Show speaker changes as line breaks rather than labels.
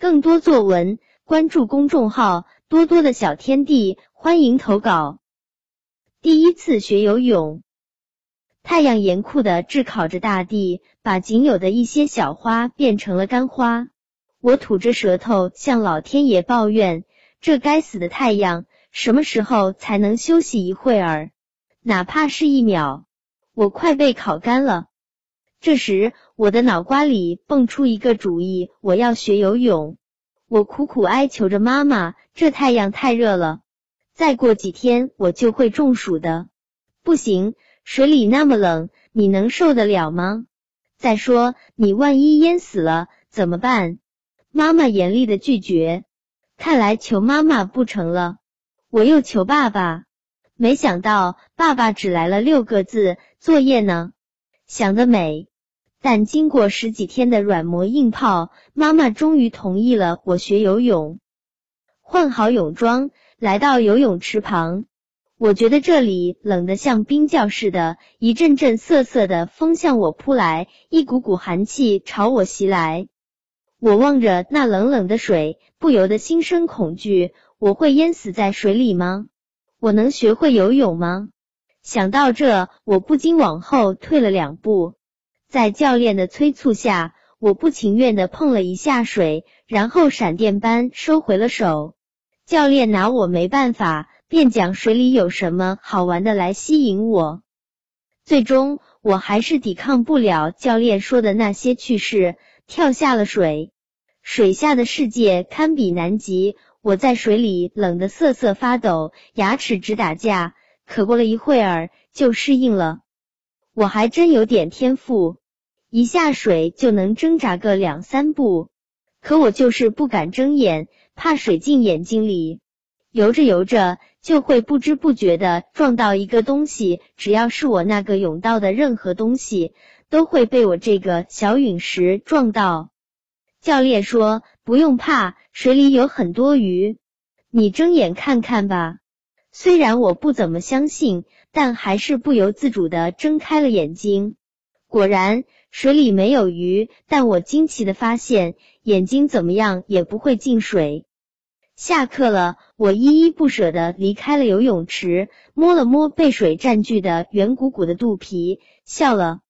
更多作文关注公众号多多的小天地，欢迎投稿。第一次学游泳，太阳严酷的炙烤着大地，把仅有的一些小花变成了干花。我吐着舌头向老天爷抱怨：这该死的太阳，什么时候才能休息一会儿？哪怕是一秒，我快被烤干了。这时，我的脑瓜里蹦出一个主意：我要学游泳。我苦苦哀求着妈妈：“这太阳太热了，再过几天我就会中暑的。”不行，水里那么冷，你能受得了吗？再说，你万一淹死了怎么办？妈妈严厉的拒绝。看来求妈妈不成了，我又求爸爸。没想到爸爸只来了六个字：作业呢。想得美！但经过十几天的软磨硬泡，妈妈终于同意了我学游泳。换好泳装，来到游泳池旁，我觉得这里冷得像冰窖似的，一阵阵瑟瑟的风向我扑来，一股股寒气朝我袭来。我望着那冷冷的水，不由得心生恐惧：我会淹死在水里吗？我能学会游泳吗？想到这，我不禁往后退了两步。在教练的催促下，我不情愿的碰了一下水，然后闪电般收回了手。教练拿我没办法，便讲水里有什么好玩的来吸引我。最终，我还是抵抗不了教练说的那些趣事，跳下了水。水下的世界堪比南极。我在水里冷得瑟瑟发抖，牙齿直打架。可过了一会儿就适应了。我还真有点天赋，一下水就能挣扎个两三步。可我就是不敢睁眼，怕水进眼睛里。游着游着就会不知不觉的撞到一个东西，只要是我那个泳道的任何东西，都会被我这个小陨石撞到。教练说：“不用怕，水里有很多鱼，你睁眼看看吧。”虽然我不怎么相信，但还是不由自主的睁开了眼睛。果然，水里没有鱼，但我惊奇的发现，眼睛怎么样也不会进水。下课了，我依依不舍的离开了游泳池，摸了摸被水占据的圆鼓鼓的肚皮，笑了。